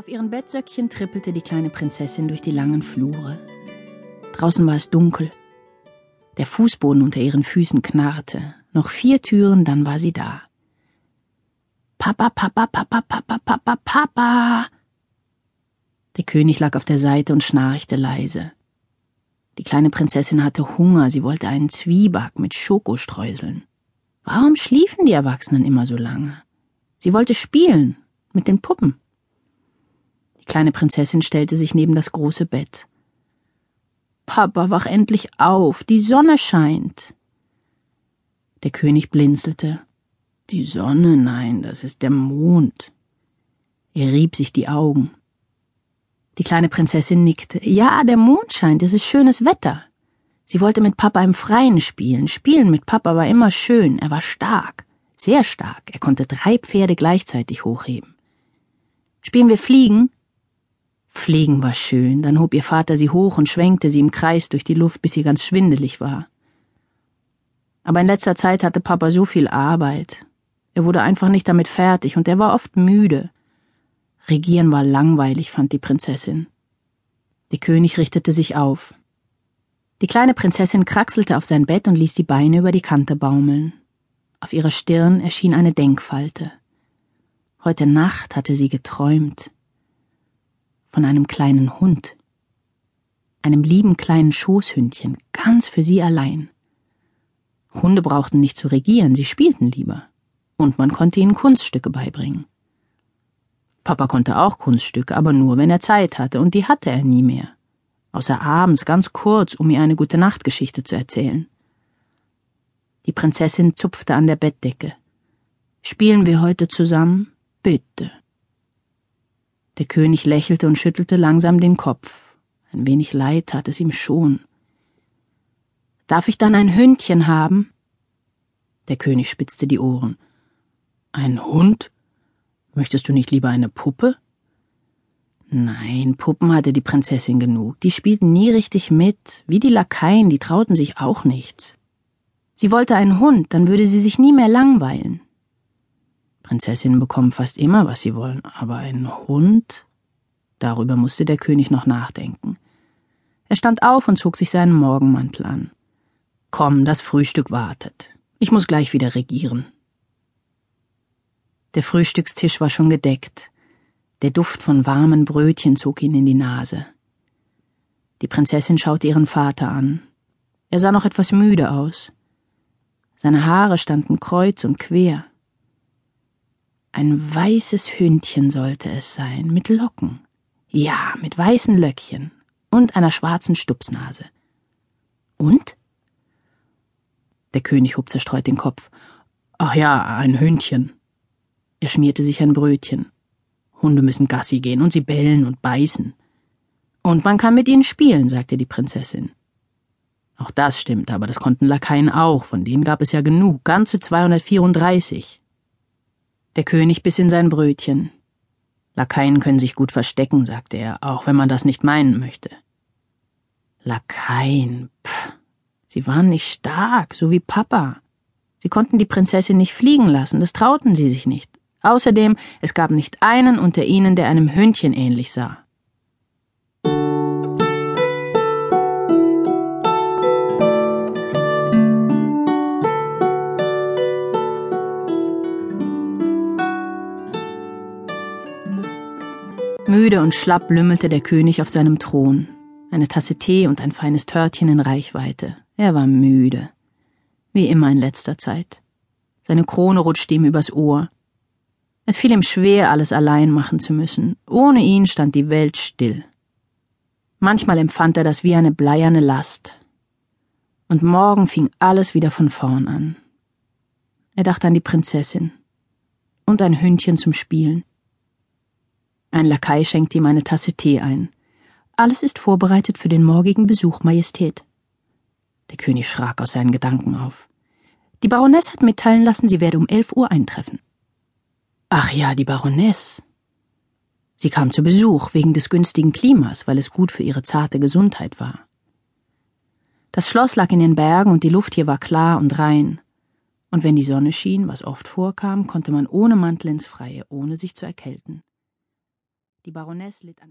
Auf ihren Bettsöckchen trippelte die kleine Prinzessin durch die langen Flure. Draußen war es dunkel. Der Fußboden unter ihren Füßen knarrte. Noch vier Türen, dann war sie da. Papa, Papa, Papa, Papa, Papa, Papa. Der König lag auf der Seite und schnarchte leise. Die kleine Prinzessin hatte Hunger, sie wollte einen Zwieback mit Schokostreuseln. Warum schliefen die Erwachsenen immer so lange? Sie wollte spielen mit den Puppen. Kleine Prinzessin stellte sich neben das große Bett. Papa, wach endlich auf, die Sonne scheint. Der König blinzelte. Die Sonne, nein, das ist der Mond. Er rieb sich die Augen. Die kleine Prinzessin nickte. Ja, der Mond scheint, es ist schönes Wetter. Sie wollte mit Papa im Freien spielen. Spielen mit Papa war immer schön. Er war stark, sehr stark. Er konnte drei Pferde gleichzeitig hochheben. Spielen wir Fliegen? Fliegen war schön, dann hob ihr Vater sie hoch und schwenkte sie im Kreis durch die Luft, bis sie ganz schwindelig war. Aber in letzter Zeit hatte Papa so viel Arbeit. Er wurde einfach nicht damit fertig und er war oft müde. Regieren war langweilig, fand die Prinzessin. Die König richtete sich auf. Die kleine Prinzessin kraxelte auf sein Bett und ließ die Beine über die Kante baumeln. Auf ihrer Stirn erschien eine Denkfalte. Heute Nacht hatte sie geträumt von einem kleinen Hund, einem lieben kleinen Schoßhündchen, ganz für sie allein. Hunde brauchten nicht zu regieren, sie spielten lieber, und man konnte ihnen Kunststücke beibringen. Papa konnte auch Kunststücke, aber nur, wenn er Zeit hatte, und die hatte er nie mehr. Außer abends ganz kurz, um ihr eine gute Nachtgeschichte zu erzählen. Die Prinzessin zupfte an der Bettdecke. Spielen wir heute zusammen? Bitte. Der König lächelte und schüttelte langsam den Kopf. Ein wenig leid tat es ihm schon. Darf ich dann ein Hündchen haben? Der König spitzte die Ohren. Ein Hund? Möchtest du nicht lieber eine Puppe? Nein, Puppen hatte die Prinzessin genug. Die spielten nie richtig mit, wie die Lakaien, die trauten sich auch nichts. Sie wollte einen Hund, dann würde sie sich nie mehr langweilen. Prinzessinnen bekommen fast immer, was sie wollen, aber ein Hund? Darüber musste der König noch nachdenken. Er stand auf und zog sich seinen Morgenmantel an. Komm, das Frühstück wartet. Ich muss gleich wieder regieren. Der Frühstückstisch war schon gedeckt. Der Duft von warmen Brötchen zog ihn in die Nase. Die Prinzessin schaute ihren Vater an. Er sah noch etwas müde aus. Seine Haare standen kreuz und quer. Ein weißes Hündchen sollte es sein, mit Locken. Ja, mit weißen Löckchen und einer schwarzen Stupsnase. Und? Der König hob zerstreut den Kopf. Ach ja, ein Hündchen. Er schmierte sich ein Brötchen. Hunde müssen Gassi gehen und sie bellen und beißen. Und man kann mit ihnen spielen, sagte die Prinzessin. Auch das stimmt, aber das konnten Lakaien auch, von denen gab es ja genug, ganze 234. Der König biss in sein Brötchen. Lakaien können sich gut verstecken, sagte er, auch wenn man das nicht meinen möchte. Lakaien, pff, sie waren nicht stark, so wie Papa. Sie konnten die Prinzessin nicht fliegen lassen, das trauten sie sich nicht. Außerdem, es gab nicht einen unter ihnen, der einem Hündchen ähnlich sah. Müde und schlapp lümmelte der König auf seinem Thron. Eine Tasse Tee und ein feines Törtchen in Reichweite. Er war müde. Wie immer in letzter Zeit. Seine Krone rutschte ihm übers Ohr. Es fiel ihm schwer, alles allein machen zu müssen. Ohne ihn stand die Welt still. Manchmal empfand er das wie eine bleierne Last. Und morgen fing alles wieder von vorn an. Er dachte an die Prinzessin und ein Hündchen zum Spielen. Ein Lakai schenkte ihm eine Tasse Tee ein. Alles ist vorbereitet für den morgigen Besuch, Majestät. Der König schrak aus seinen Gedanken auf. Die Baroness hat mitteilen lassen, sie werde um elf Uhr eintreffen. Ach ja, die Baroness. Sie kam zu Besuch wegen des günstigen Klimas, weil es gut für ihre zarte Gesundheit war. Das Schloss lag in den Bergen und die Luft hier war klar und rein. Und wenn die Sonne schien, was oft vorkam, konnte man ohne Mantel ins Freie, ohne sich zu erkälten. Die Baroness litt an